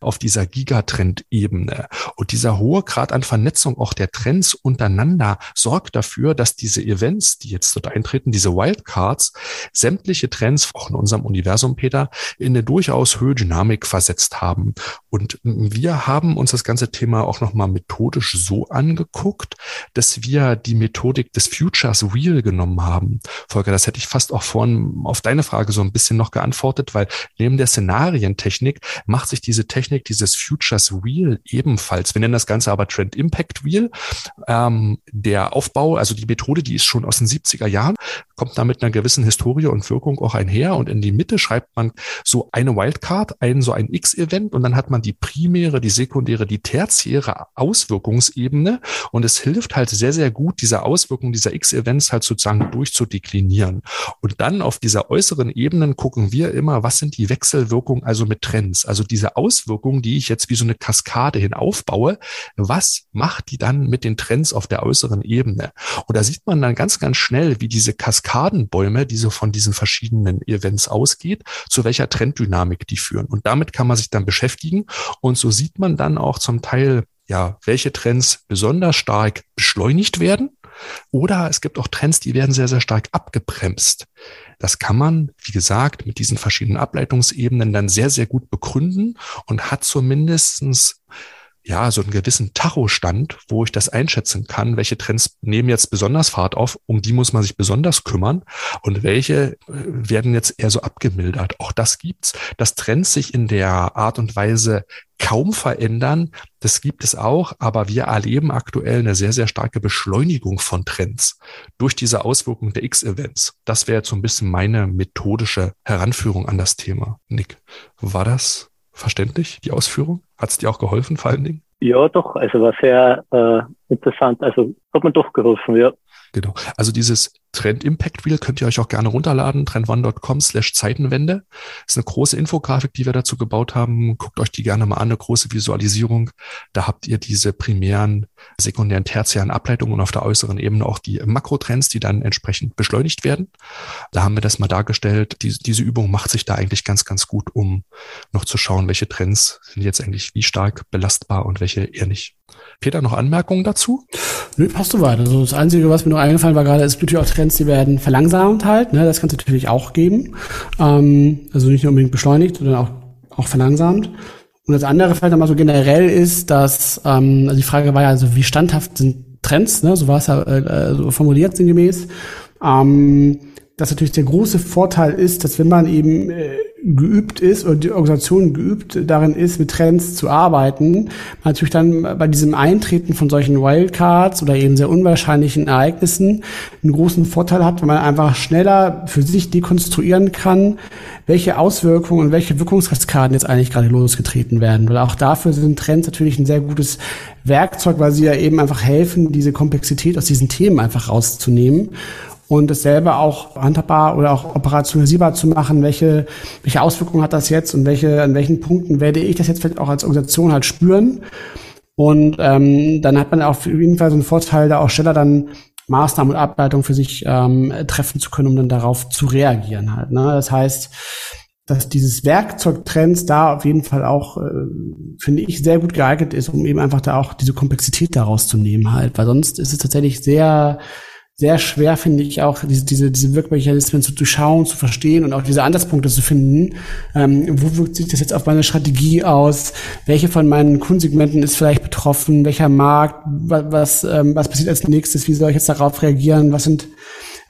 auf dieser Gigatrend-Ebene. Und dieser hohe Grad an Vernetzung auch der Trends untereinander sorgt dafür, dass diese Events, die jetzt dort eintreten, diese Wildcards, sämtliche Trends, auch in unserem Universum, Peter, in eine durchaus höhere Dynamik versetzt haben. Und wir haben uns das ganze Thema auch nochmal methodisch so angeguckt, dass wir die Methodik des Futures Real genommen haben. Volker, das hätte ich fast auch vorhin auf deine Frage so ein bisschen noch geantwortet, weil neben der Szenarientechnik macht sich Technik, dieses Futures Wheel ebenfalls. Wir nennen das Ganze aber Trend Impact Wheel. Ähm, der Aufbau, also die Methode, die ist schon aus den 70er Jahren, kommt da mit einer gewissen Historie und Wirkung auch einher. Und in die Mitte schreibt man so eine Wildcard, ein so ein X-Event und dann hat man die primäre, die sekundäre, die tertiäre Auswirkungsebene. Und es hilft halt sehr, sehr gut, diese Auswirkungen dieser X-Events halt sozusagen durchzudeklinieren. Und dann auf dieser äußeren Ebene gucken wir immer, was sind die Wechselwirkungen also mit Trends? Also diese Aus Auswirkungen, die ich jetzt wie so eine Kaskade hin aufbaue, was macht die dann mit den Trends auf der äußeren Ebene? Und da sieht man dann ganz, ganz schnell, wie diese Kaskadenbäume, die so von diesen verschiedenen Events ausgeht, zu welcher Trenddynamik die führen. Und damit kann man sich dann beschäftigen. Und so sieht man dann auch zum Teil, ja, welche Trends besonders stark beschleunigt werden oder es gibt auch Trends, die werden sehr, sehr stark abgebremst. Das kann man, wie gesagt, mit diesen verschiedenen Ableitungsebenen dann sehr, sehr gut begründen und hat zumindestens ja, so einen gewissen Tachostand, wo ich das einschätzen kann, welche Trends nehmen jetzt besonders Fahrt auf, um die muss man sich besonders kümmern und welche äh, werden jetzt eher so abgemildert. Auch das gibt's, dass Trends sich in der Art und Weise kaum verändern. Das gibt es auch, aber wir erleben aktuell eine sehr, sehr starke Beschleunigung von Trends durch diese Auswirkungen der X-Events. Das wäre jetzt so ein bisschen meine methodische Heranführung an das Thema. Nick, war das verständlich, die Ausführung? Hat es dir auch geholfen, vor allen Dingen? Ja, doch. Also war sehr äh, interessant. Also hat mir doch geholfen, ja. Genau. Also dieses Trend Impact Wheel könnt ihr euch auch gerne runterladen, trendone.com slash Zeitenwende. Ist eine große Infografik, die wir dazu gebaut haben. Guckt euch die gerne mal an, eine große Visualisierung. Da habt ihr diese primären, sekundären, tertiären Ableitungen und auf der äußeren Ebene auch die Makrotrends, die dann entsprechend beschleunigt werden. Da haben wir das mal dargestellt. Die, diese Übung macht sich da eigentlich ganz, ganz gut, um noch zu schauen, welche Trends sind jetzt eigentlich wie stark belastbar und welche eher nicht. Peter, noch Anmerkungen dazu? Nö, passt soweit. Also das Einzige, was mir noch eingefallen war gerade, ist natürlich auch Trends, die werden verlangsamt halt. Ne? Das kann es natürlich auch geben. Ähm, also nicht nur unbedingt beschleunigt, sondern auch, auch verlangsamt. Und das andere vielleicht nochmal so generell ist, dass, ähm, also die Frage war ja, also wie standhaft sind Trends, ne? so war es ja äh, so formuliert sinngemäß. Ähm, dass natürlich der große Vorteil ist, dass wenn man eben äh, geübt ist oder die Organisation geübt darin ist, mit Trends zu arbeiten, natürlich dann bei diesem Eintreten von solchen Wildcards oder eben sehr unwahrscheinlichen Ereignissen einen großen Vorteil hat, wenn man einfach schneller für sich dekonstruieren kann, welche Auswirkungen und welche Wirkungskaskaden jetzt eigentlich gerade losgetreten werden. Weil auch dafür sind Trends natürlich ein sehr gutes Werkzeug, weil sie ja eben einfach helfen, diese Komplexität aus diesen Themen einfach rauszunehmen und es selber auch handhabbar oder auch operationalisierbar zu machen, welche, welche Auswirkungen hat das jetzt und welche, an welchen Punkten werde ich das jetzt vielleicht auch als Organisation halt spüren. Und ähm, dann hat man auf jeden Fall so einen Vorteil, da auch schneller dann Maßnahmen und Ableitungen für sich ähm, treffen zu können, um dann darauf zu reagieren halt. Ne? Das heißt, dass dieses Werkzeug Trends da auf jeden Fall auch, äh, finde ich, sehr gut geeignet ist, um eben einfach da auch diese Komplexität daraus zu nehmen halt, weil sonst ist es tatsächlich sehr, sehr schwer, finde ich, auch diese, diese, diese Wirkmechanismen zu durchschauen, zu verstehen und auch diese Ansatzpunkte zu finden. Ähm, wo wirkt sich das jetzt auf meine Strategie aus? Welche von meinen Kundensegmenten ist vielleicht betroffen? Welcher Markt? Was, was, ähm, was passiert als nächstes? Wie soll ich jetzt darauf reagieren? Was sind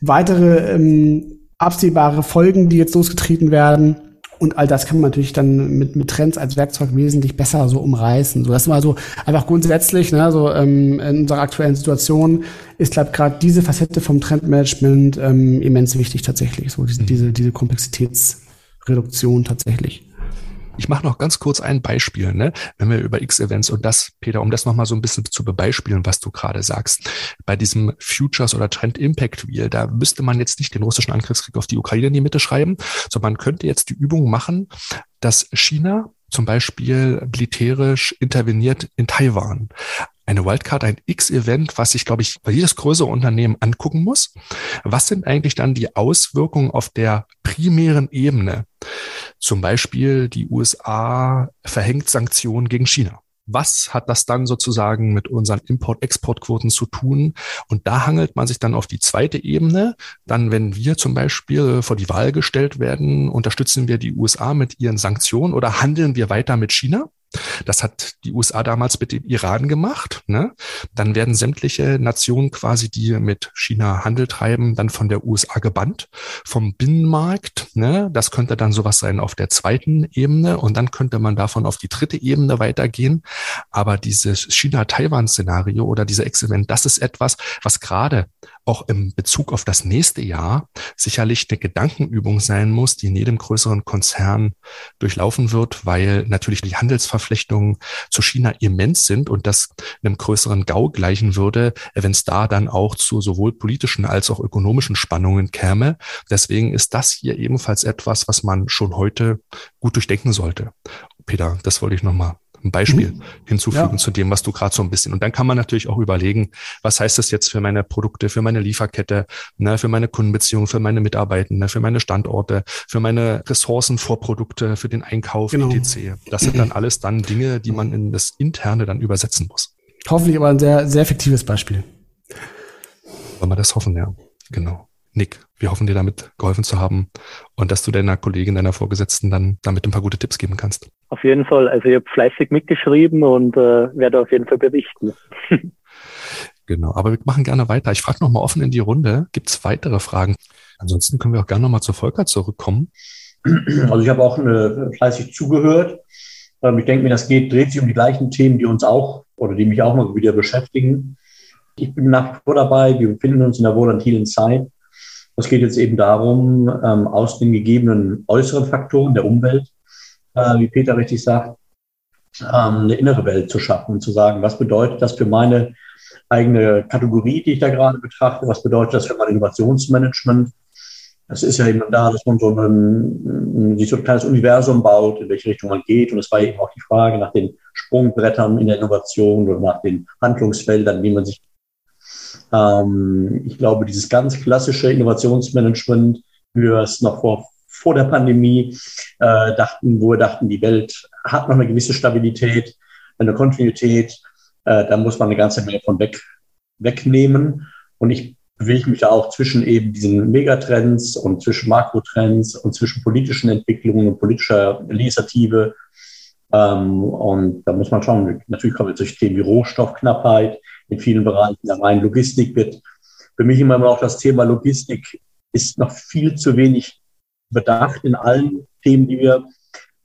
weitere ähm, absehbare Folgen, die jetzt losgetreten werden? Und all das kann man natürlich dann mit, mit Trends als Werkzeug wesentlich besser so umreißen. So, das war so einfach grundsätzlich, ne, so ähm, in unserer aktuellen Situation ist, glaube gerade diese Facette vom Trendmanagement ähm, immens wichtig tatsächlich. So diese, mhm. diese, diese Komplexitätsreduktion tatsächlich. Ich mache noch ganz kurz ein Beispiel, ne? wenn wir über X-Events und das, Peter, um das nochmal so ein bisschen zu bebeispielen, was du gerade sagst. Bei diesem Futures oder Trend Impact Wheel, da müsste man jetzt nicht den russischen Angriffskrieg auf die Ukraine in die Mitte schreiben, sondern man könnte jetzt die Übung machen, dass China zum Beispiel militärisch interveniert in Taiwan eine Wildcard, ein X-Event, was sich, glaube ich, bei jedes größere Unternehmen angucken muss. Was sind eigentlich dann die Auswirkungen auf der primären Ebene? Zum Beispiel die USA verhängt Sanktionen gegen China. Was hat das dann sozusagen mit unseren Import-Export-Quoten zu tun? Und da hangelt man sich dann auf die zweite Ebene. Dann, wenn wir zum Beispiel vor die Wahl gestellt werden, unterstützen wir die USA mit ihren Sanktionen oder handeln wir weiter mit China? Das hat die USA damals mit dem Iran gemacht. Ne? Dann werden sämtliche Nationen quasi, die mit China Handel treiben, dann von der USA gebannt, vom Binnenmarkt. Ne? Das könnte dann sowas sein auf der zweiten Ebene und dann könnte man davon auf die dritte Ebene weitergehen. Aber dieses China-Taiwan-Szenario oder dieser Experiment, das ist etwas, was gerade auch im Bezug auf das nächste Jahr sicherlich eine Gedankenübung sein muss, die in jedem größeren Konzern durchlaufen wird, weil natürlich die Handelsverflechtungen zu China immens sind und das einem größeren GAU gleichen würde, wenn es da dann auch zu sowohl politischen als auch ökonomischen Spannungen käme. Deswegen ist das hier ebenfalls etwas, was man schon heute gut durchdenken sollte. Peter, das wollte ich nochmal ein Beispiel mhm. hinzufügen ja. zu dem, was du gerade so ein bisschen. Und dann kann man natürlich auch überlegen, was heißt das jetzt für meine Produkte, für meine Lieferkette, ne, für meine Kundenbeziehungen, für meine Mitarbeitenden, für meine Standorte, für meine Ressourcen, Vorprodukte, für den Einkauf, genau. etc. Das sind dann alles dann Dinge, die man in das Interne dann übersetzen muss. Hoffentlich aber ein sehr, sehr effektives Beispiel. Wollen wir das hoffen, ja. Genau. Nick, wir hoffen dir damit geholfen zu haben und dass du deiner Kollegin, deiner Vorgesetzten dann damit ein paar gute Tipps geben kannst. Auf jeden Fall. Also ich habe fleißig mitgeschrieben und äh, werde auf jeden Fall berichten. genau, aber wir machen gerne weiter. Ich frage nochmal offen in die Runde. Gibt es weitere Fragen? Ansonsten können wir auch gerne nochmal zu Volker zurückkommen. Also ich habe auch eine, fleißig zugehört. Ähm, ich denke mir, das geht, dreht sich um die gleichen Themen, die uns auch oder die mich auch mal wieder beschäftigen. Ich bin nach wie vor dabei. Wir befinden uns in der volatilen Zeit. Es geht jetzt eben darum, ähm, aus den gegebenen äußeren Faktoren der Umwelt, äh, wie Peter richtig sagt, ähm, eine innere Welt zu schaffen und zu sagen, was bedeutet das für meine eigene Kategorie, die ich da gerade betrachte, was bedeutet das für mein Innovationsmanagement. Das ist ja eben da, dass man so ein, sich so ein kleines Universum baut, in welche Richtung man geht. Und es war eben auch die Frage nach den Sprungbrettern in der Innovation oder nach den Handlungsfeldern, wie man sich ähm, ich glaube, dieses ganz klassische Innovationsmanagement, wie wir es noch vor, vor der Pandemie äh, dachten, wo wir dachten, die Welt hat noch eine gewisse Stabilität, eine Kontinuität, äh, da muss man eine ganze Menge von weg, wegnehmen. Und ich bewege mich da auch zwischen eben diesen Megatrends und zwischen Makrotrends und zwischen politischen Entwicklungen und politischer Initiative. Ähm, und da muss man schauen, natürlich kommen jetzt solche Themen wie Rohstoffknappheit, in vielen Bereichen der rein Logistik wird für mich immer auch das Thema Logistik ist noch viel zu wenig bedacht in allen Themen, die wir,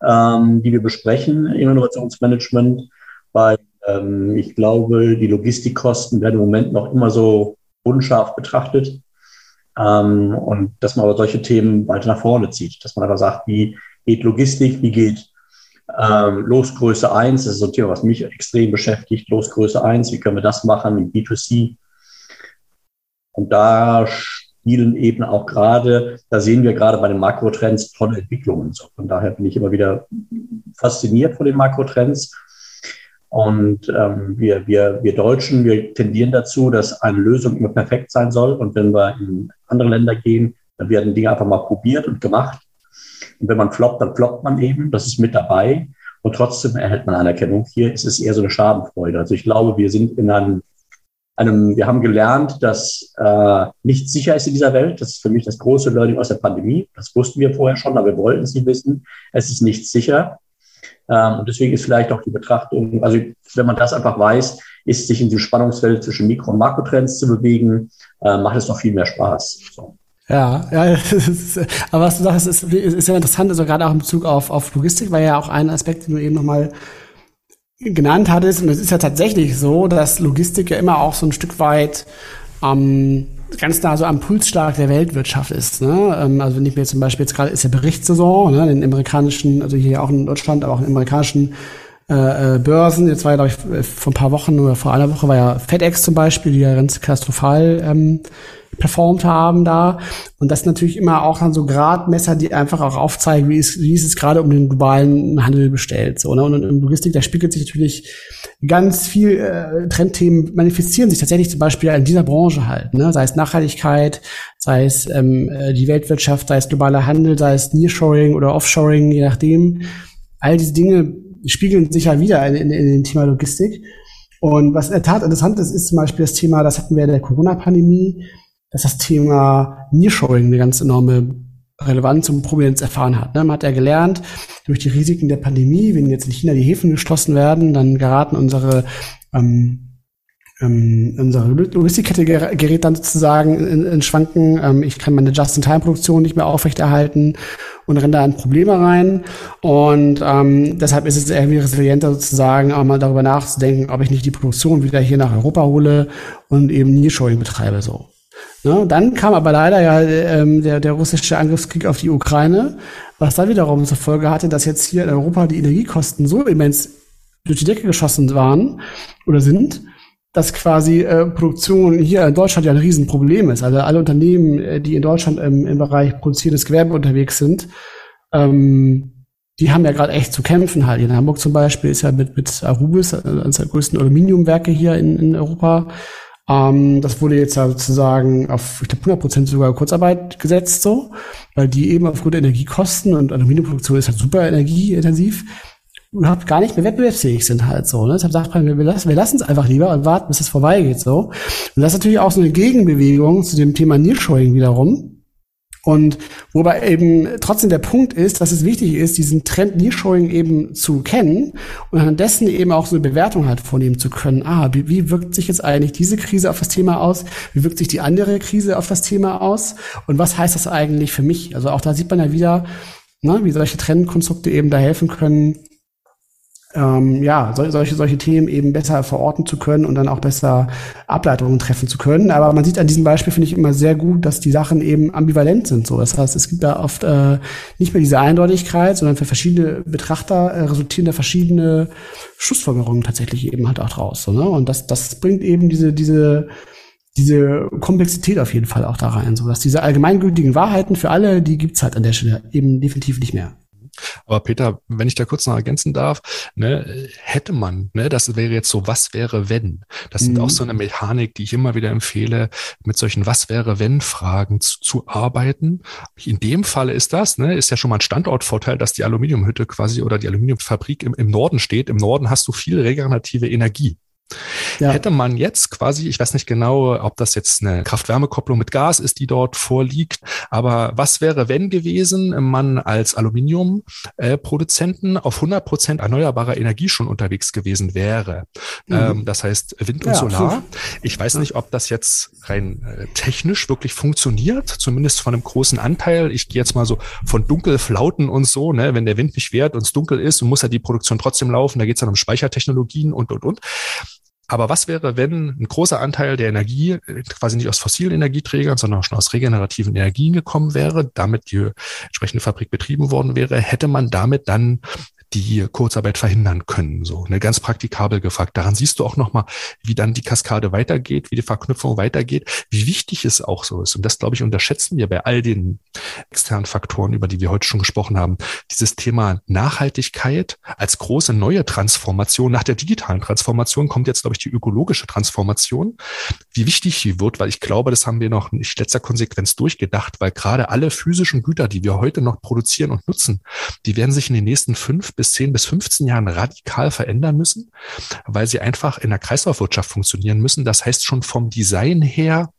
ähm, die wir besprechen im Innovationsmanagement, weil ähm, ich glaube, die Logistikkosten werden im Moment noch immer so unscharf betrachtet. Ähm, und dass man aber solche Themen weiter nach vorne zieht, dass man aber sagt, wie geht Logistik, wie geht ähm, Losgröße 1, das ist so ein Thema, was mich extrem beschäftigt. Losgröße 1, wie können wir das machen im B2C? Und da spielen eben auch gerade, da sehen wir gerade bei den Makrotrends tolle Entwicklungen. So, von daher bin ich immer wieder fasziniert von den Makrotrends. Und ähm, wir, wir, wir Deutschen, wir tendieren dazu, dass eine Lösung immer perfekt sein soll. Und wenn wir in andere Länder gehen, dann werden Dinge einfach mal probiert und gemacht. Und wenn man floppt, dann floppt man eben. Das ist mit dabei. Und trotzdem erhält man Anerkennung. Hier ist es eher so eine Schadenfreude. Also ich glaube, wir sind in einem, einem wir haben gelernt, dass äh, nichts sicher ist in dieser Welt. Das ist für mich das große Learning aus der Pandemie. Das wussten wir vorher schon, aber wir wollten es nicht wissen. Es ist nichts sicher. Ähm, und deswegen ist vielleicht auch die Betrachtung, also wenn man das einfach weiß, ist sich in diesem Spannungsfeld zwischen Mikro- und Makrotrends zu bewegen, äh, macht es noch viel mehr Spaß. So. Ja, ja, ist, aber was du sagst, ist, ist ja interessant, also gerade auch in Bezug auf, auf Logistik, war ja auch ein Aspekt, den du eben nochmal genannt hattest. Und es ist ja tatsächlich so, dass Logistik ja immer auch so ein Stück weit ähm, ganz nah so am Pulsschlag der Weltwirtschaft ist. Ne? Ähm, also wenn ich mir zum Beispiel jetzt gerade ist ja Berichtssaison, ne? den amerikanischen, also hier auch in Deutschland, aber auch in amerikanischen äh, äh, Börsen. Jetzt war ja, glaube ich, vor ein paar Wochen oder vor einer Woche war ja FedEx zum Beispiel, die ja ganz katastrophal ähm, performt haben da. Und das natürlich immer auch dann so Gradmesser, die einfach auch aufzeigen, wie es, wie es es gerade um den globalen Handel bestellt. So, ne? Und in Logistik, da spiegelt sich natürlich ganz viel äh, Trendthemen manifestieren sich tatsächlich zum Beispiel in dieser Branche halt, ne? sei es Nachhaltigkeit, sei es ähm, äh, die Weltwirtschaft, sei es globaler Handel, sei es Nearshoring oder Offshoring, je nachdem. All diese Dinge spiegeln sich ja wieder in, in, in dem Thema Logistik. Und was in der Tat interessant ist, ist zum Beispiel das Thema, das hatten wir in der Corona-Pandemie, dass das Thema Nearshoring eine ganz enorme Relevanz und Prominenz erfahren hat. Ne? Man hat ja gelernt, durch die Risiken der Pandemie, wenn jetzt in China die Häfen geschlossen werden, dann geraten unsere ähm, ähm, unsere Logistikkette gerät dann sozusagen in, in Schwanken. Ähm, ich kann meine Just-in-Time-Produktion nicht mehr aufrechterhalten und renne da in Probleme rein. Und ähm, deshalb ist es irgendwie resilienter sozusagen auch mal darüber nachzudenken, ob ich nicht die Produktion wieder hier nach Europa hole und eben Nearshoring betreibe so. Ne? Dann kam aber leider ja ähm, der, der russische Angriffskrieg auf die Ukraine, was dann wiederum zur Folge hatte, dass jetzt hier in Europa die Energiekosten so immens durch die Decke geschossen waren oder sind, dass quasi äh, Produktion hier in Deutschland ja ein Riesenproblem ist. Also alle Unternehmen, äh, die in Deutschland im, im Bereich produzierendes Gewerbe unterwegs sind, ähm, die haben ja gerade echt zu kämpfen halt. In Hamburg zum Beispiel ist ja mit, mit Arubis, äh, eines der größten Aluminiumwerke hier in, in Europa, ähm, das wurde jetzt ja sozusagen auf, ich glaube, 100 Prozent sogar Kurzarbeit gesetzt, so, weil die eben aufgrund der Energiekosten und Aluminiumproduktion ist halt super energieintensiv, überhaupt gar nicht mehr wettbewerbsfähig sind halt so. Ne? Deshalb sagt man, wir lassen, wir es einfach lieber und warten, bis es vorbeigeht so. Und das ist natürlich auch so eine Gegenbewegung zu dem Thema Nearshoring wiederum. Und wobei eben trotzdem der Punkt ist, dass es wichtig ist, diesen Trend Nearshoring eben zu kennen und anhand dessen eben auch so eine Bewertung halt vornehmen zu können. Ah, wie, wie wirkt sich jetzt eigentlich diese Krise auf das Thema aus? Wie wirkt sich die andere Krise auf das Thema aus? Und was heißt das eigentlich für mich? Also auch da sieht man ja wieder, ne, wie solche Trendkonstrukte eben da helfen können, ähm, ja, sol solche, solche Themen eben besser verorten zu können und dann auch besser Ableitungen treffen zu können. Aber man sieht an diesem Beispiel, finde ich, immer sehr gut, dass die Sachen eben ambivalent sind. So, Das heißt, es gibt da oft äh, nicht mehr diese Eindeutigkeit, sondern für verschiedene Betrachter äh, resultieren da verschiedene Schlussfolgerungen tatsächlich eben halt auch draus. So, ne? Und das, das bringt eben diese, diese, diese Komplexität auf jeden Fall auch da rein, so dass diese allgemeingültigen Wahrheiten für alle, die gibt's halt an der Stelle eben definitiv nicht mehr. Aber Peter, wenn ich da kurz noch ergänzen darf, ne, hätte man, ne, das wäre jetzt so, was wäre wenn? Das sind auch mhm. so eine Mechanik, die ich immer wieder empfehle, mit solchen Was wäre wenn Fragen zu, zu arbeiten. In dem Falle ist das, ne, ist ja schon mal ein Standortvorteil, dass die Aluminiumhütte quasi oder die Aluminiumfabrik im, im Norden steht. Im Norden hast du viel regenerative Energie. Ja. Hätte man jetzt quasi, ich weiß nicht genau, ob das jetzt eine Kraft-Wärme-Kopplung mit Gas ist, die dort vorliegt, aber was wäre, wenn gewesen, man als Aluminiumproduzenten auf 100 Prozent erneuerbarer Energie schon unterwegs gewesen wäre? Mhm. Ähm, das heißt Wind und ja, Solar. Ich weiß nicht, ob das jetzt rein äh, technisch wirklich funktioniert, zumindest von einem großen Anteil. Ich gehe jetzt mal so von Dunkelflauten und so, ne, wenn der Wind nicht wehrt und es dunkel ist, muss ja die Produktion trotzdem laufen. Da geht es dann um Speichertechnologien und, und, und. Aber was wäre, wenn ein großer Anteil der Energie äh, quasi nicht aus fossilen Energieträgern, sondern schon aus regenerativen Energien gekommen wäre, damit die entsprechende Fabrik betrieben worden wäre, hätte man damit dann die Kurzarbeit verhindern können. So, eine ganz praktikabel gefragt. Daran siehst du auch nochmal, wie dann die Kaskade weitergeht, wie die Verknüpfung weitergeht, wie wichtig es auch so ist. Und das, glaube ich, unterschätzen wir bei all den externen Faktoren, über die wir heute schon gesprochen haben. Dieses Thema Nachhaltigkeit als große neue Transformation. Nach der digitalen Transformation kommt jetzt, glaube ich, die ökologische Transformation. Wie wichtig sie wird, weil ich glaube, das haben wir noch nicht letzter Konsequenz durchgedacht, weil gerade alle physischen Güter, die wir heute noch produzieren und nutzen, die werden sich in den nächsten fünf bis zehn bis 15 Jahren radikal verändern müssen, weil sie einfach in der Kreislaufwirtschaft funktionieren müssen. Das heißt schon vom Design her,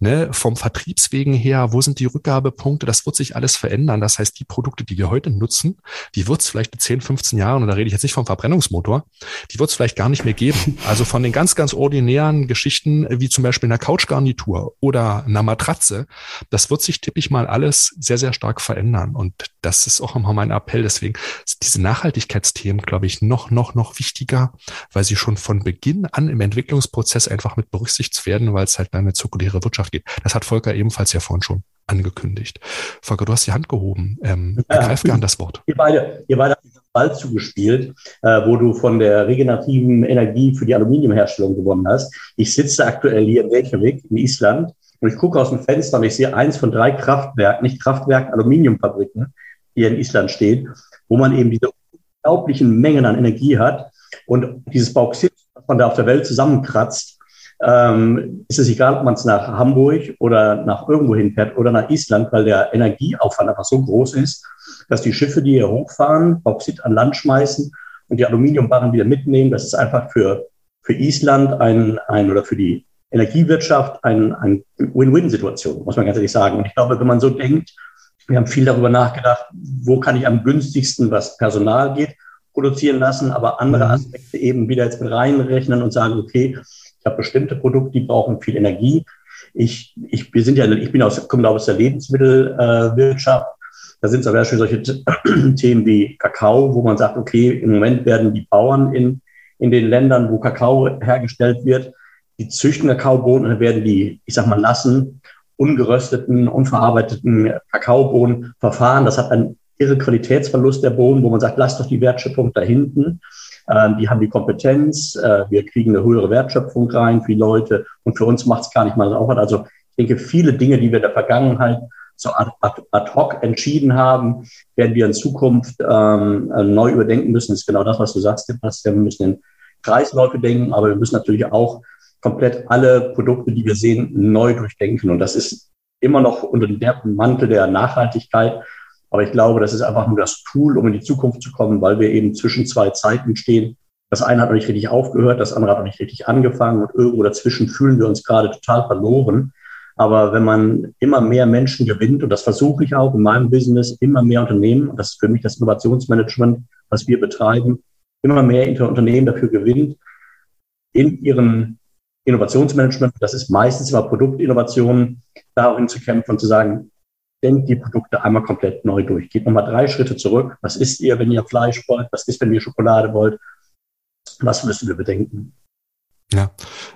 ne, vom Vertriebswegen her, wo sind die Rückgabepunkte, das wird sich alles verändern. Das heißt, die Produkte, die wir heute nutzen, die wird es vielleicht in 10, 15 Jahren, und da rede ich jetzt nicht vom Verbrennungsmotor, die wird es vielleicht gar nicht mehr geben. Also von den ganz, ganz ordinären Geschichten, wie zum Beispiel einer Couchgarnitur oder einer Matratze, das wird sich, tippe ich mal, alles sehr, sehr stark verändern. Und das ist auch immer mein Appell. Deswegen diese Nachhaltigkeitsthemen, glaube ich, noch, noch, noch wichtiger, weil sie schon von Beginn an im Entwicklungsprozess einfach mit berücksichtigt werden, weil es halt eine zirkuläre Wirtschaft geht. Das hat Volker ebenfalls ja vorhin schon angekündigt. Volker, du hast die Hand gehoben. Ähm, ergreif gern das Wort. Ihr beide, ihr beide habt den Ball zugespielt, äh, wo du von der regenerativen Energie für die Aluminiumherstellung gewonnen hast. Ich sitze aktuell hier in Reykjavik in Island und ich gucke aus dem Fenster und ich sehe eins von drei Kraftwerken, nicht Kraftwerken, Aluminiumfabriken, die in Island stehen, wo man eben diese unglaublichen Mengen an Energie hat und dieses Bauxit, was man da auf der Welt zusammenkratzt, ähm, ist es egal, ob man es nach Hamburg oder nach irgendwo hinfährt oder nach Island, weil der Energieaufwand einfach so groß ist, dass die Schiffe, die hier hochfahren, Bauxit an Land schmeißen und die Aluminiumbarren wieder mitnehmen, das ist einfach für, für Island ein, ein oder für die Energiewirtschaft ein, ein Win-Win-Situation, muss man ganz ehrlich sagen. Und ich glaube, wenn man so denkt, wir haben viel darüber nachgedacht, wo kann ich am günstigsten, was Personal geht, produzieren lassen, aber andere mhm. Aspekte eben wieder jetzt mit reinrechnen und sagen, okay, ich habe bestimmte Produkte, die brauchen viel Energie. Ich, ich, wir sind ja, ich bin aus, komme aus der Lebensmittelwirtschaft. Da sind zum Beispiel solche Themen wie Kakao, wo man sagt, okay, im Moment werden die Bauern in, in den Ländern, wo Kakao hergestellt wird, die züchten Kakaobohnen und werden die, ich sag mal, nassen, ungerösteten, unverarbeiteten Kakaobohnen verfahren. Das hat einen irre Qualitätsverlust der Bohnen, wo man sagt, lass doch die Wertschöpfung da hinten. Äh, die haben die Kompetenz, äh, wir kriegen eine höhere Wertschöpfung rein für die Leute und für uns macht es gar nicht mal so Aufwand. Also ich denke, viele Dinge, die wir in der Vergangenheit so ad, ad hoc entschieden haben, werden wir in Zukunft ähm, neu überdenken müssen. Das ist genau das, was du sagst, Sebastian. Wir müssen in Kreisläufe denken, aber wir müssen natürlich auch komplett alle Produkte, die wir sehen, neu durchdenken. Und das ist immer noch unter dem Mantel der Nachhaltigkeit. Aber ich glaube, das ist einfach nur das Tool, um in die Zukunft zu kommen, weil wir eben zwischen zwei Zeiten stehen. Das eine hat noch nicht richtig aufgehört, das andere hat noch nicht richtig angefangen und irgendwo dazwischen fühlen wir uns gerade total verloren. Aber wenn man immer mehr Menschen gewinnt, und das versuche ich auch in meinem Business, immer mehr Unternehmen, das ist für mich das Innovationsmanagement, was wir betreiben, immer mehr Unternehmen dafür gewinnt, in ihren Innovationsmanagement, das ist meistens immer Produktinnovationen, darin zu kämpfen und zu sagen, denkt die Produkte einmal komplett neu durch. Geht nochmal drei Schritte zurück. Was isst ihr, wenn ihr Fleisch wollt? Was ist, wenn ihr Schokolade wollt? Was müssen wir bedenken? Ja,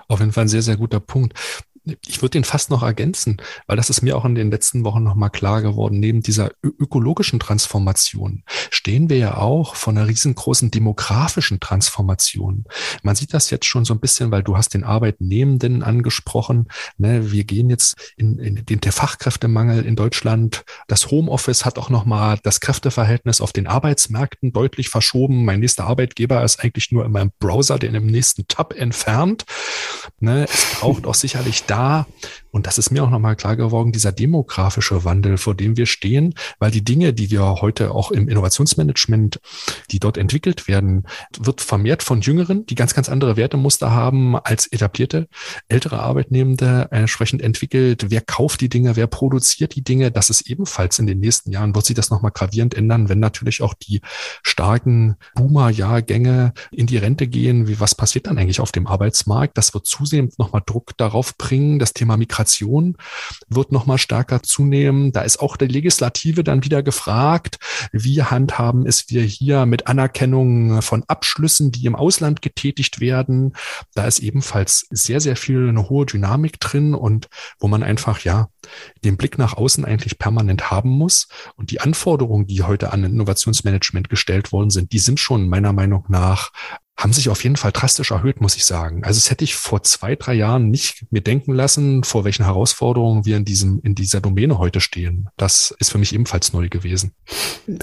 auf jeden Fall ein sehr, sehr guter Punkt ich würde den fast noch ergänzen, weil das ist mir auch in den letzten Wochen nochmal klar geworden. Neben dieser ökologischen Transformation stehen wir ja auch von einer riesengroßen demografischen Transformation. Man sieht das jetzt schon so ein bisschen, weil du hast den Arbeitnehmenden angesprochen. Ne, wir gehen jetzt in, in den der Fachkräftemangel in Deutschland. Das Homeoffice hat auch nochmal das Kräfteverhältnis auf den Arbeitsmärkten deutlich verschoben. Mein nächster Arbeitgeber ist eigentlich nur in meinem Browser, den im nächsten Tab entfernt. Ne, es braucht auch sicherlich da, und das ist mir auch nochmal klar geworden, dieser demografische Wandel, vor dem wir stehen, weil die Dinge, die wir heute auch im Innovationsmanagement, die dort entwickelt werden, wird vermehrt von Jüngeren, die ganz, ganz andere Wertemuster haben als etablierte, ältere Arbeitnehmende entsprechend entwickelt. Wer kauft die Dinge, wer produziert die Dinge? Das ist ebenfalls in den nächsten Jahren, wird sich das nochmal gravierend ändern, wenn natürlich auch die starken Boomer-Jahrgänge in die Rente gehen. Wie, was passiert dann eigentlich auf dem Arbeitsmarkt? Das wird zusehends nochmal Druck darauf bringen, bringen. Das Thema Migration wird nochmal stärker zunehmen. Da ist auch die Legislative dann wieder gefragt, wie handhaben es wir hier mit Anerkennung von Abschlüssen, die im Ausland getätigt werden. Da ist ebenfalls sehr, sehr viel eine hohe Dynamik drin und wo man einfach, ja, den Blick nach außen eigentlich permanent haben muss. Und die Anforderungen, die heute an Innovationsmanagement gestellt worden sind, die sind schon meiner Meinung nach haben sich auf jeden Fall drastisch erhöht, muss ich sagen. Also es hätte ich vor zwei, drei Jahren nicht mir denken lassen, vor welchen Herausforderungen wir in diesem, in dieser Domäne heute stehen. Das ist für mich ebenfalls neu gewesen.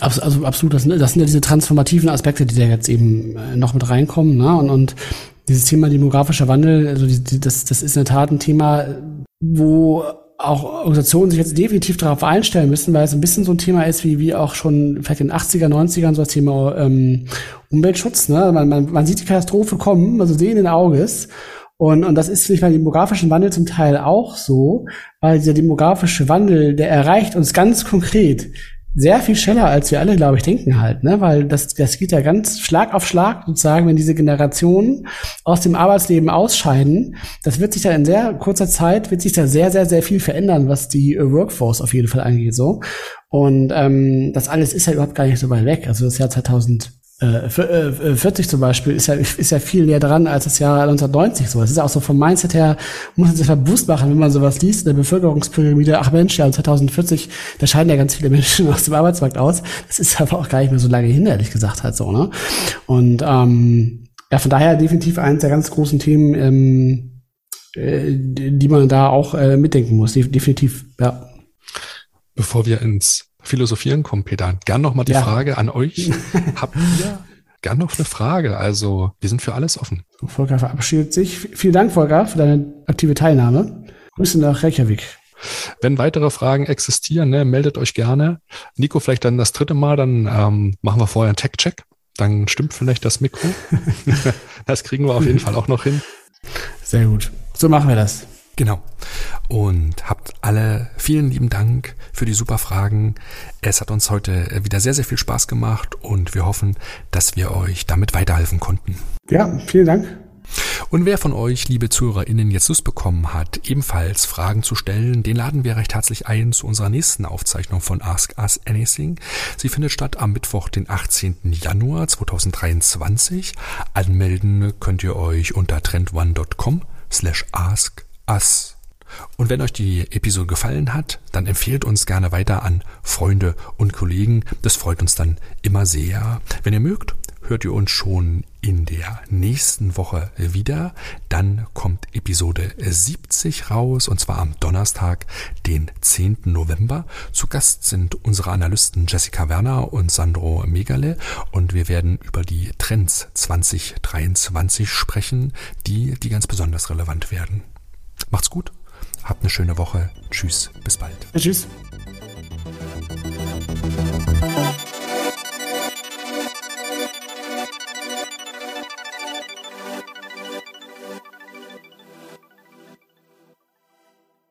Also absolut, das, das sind ja diese transformativen Aspekte, die da jetzt eben äh, noch mit reinkommen. Ne? Und, und dieses Thema demografischer Wandel, also das, das ist in der Tat ein Thema, wo auch Organisationen sich jetzt definitiv darauf einstellen müssen, weil es ein bisschen so ein Thema ist, wie, wie auch schon vielleicht in den 80er, 90ern so das Thema ähm, Umweltschutz. Ne? Man, man, man sieht die Katastrophe kommen, also sehenden Auges. Und, und das ist nicht beim demografischen Wandel zum Teil auch so, weil dieser demografische Wandel, der erreicht uns ganz konkret sehr viel schneller, als wir alle, glaube ich, denken halt, ne? Weil das, das geht ja ganz Schlag auf Schlag sozusagen, wenn diese Generationen aus dem Arbeitsleben ausscheiden. Das wird sich dann in sehr kurzer Zeit, wird sich da sehr, sehr, sehr viel verändern, was die äh, Workforce auf jeden Fall angeht, so. Und ähm, das alles ist ja überhaupt gar nicht so weit weg. Also das Jahr 2000 äh, 40 äh, zum Beispiel ist ja, ist ja viel näher dran als das Jahr 1990 so. Es ist ja auch so vom Mindset her, muss man sich mal bewusst machen, wenn man sowas liest, in der Bevölkerungspyramide, ach Mensch, ja 2040, da scheiden ja ganz viele Menschen aus dem Arbeitsmarkt aus. Das ist aber auch gar nicht mehr so lange hin, ehrlich gesagt halt so, ne? Und ähm, ja, von daher definitiv eines der ganz großen Themen, ähm, äh, die man da auch äh, mitdenken muss. Definitiv, ja. Bevor wir ins Philosophieren kommen, Peter. Gern noch mal die ja. Frage an euch. Habt ihr gern noch eine Frage? Also, wir sind für alles offen. Volker verabschiedet sich. Vielen Dank, Volker, für deine aktive Teilnahme. Grüße nach Reykjavik. Wenn weitere Fragen existieren, ne, meldet euch gerne. Nico, vielleicht dann das dritte Mal, dann ähm, machen wir vorher einen Tech-Check. Dann stimmt vielleicht das Mikro. das kriegen wir auf jeden Fall auch noch hin. Sehr gut. So machen wir das. Genau. Und habt alle vielen lieben Dank für die super Fragen. Es hat uns heute wieder sehr, sehr viel Spaß gemacht und wir hoffen, dass wir euch damit weiterhelfen konnten. Ja, vielen Dank. Und wer von euch, liebe ZuhörerInnen, jetzt Lust bekommen hat, ebenfalls Fragen zu stellen, den laden wir recht herzlich ein zu unserer nächsten Aufzeichnung von Ask Us Anything. Sie findet statt am Mittwoch, den 18. Januar 2023. Anmelden könnt ihr euch unter trendone.com slash ask Us. Und wenn euch die Episode gefallen hat, dann empfehlt uns gerne weiter an Freunde und Kollegen. Das freut uns dann immer sehr. Wenn ihr mögt, hört ihr uns schon in der nächsten Woche wieder. Dann kommt Episode 70 raus und zwar am Donnerstag, den 10. November. Zu Gast sind unsere Analysten Jessica Werner und Sandro Megale und wir werden über die Trends 2023 sprechen, die, die ganz besonders relevant werden. Macht's gut, Habt eine schöne Woche. Tschüss, bis bald. Ja, tschüss.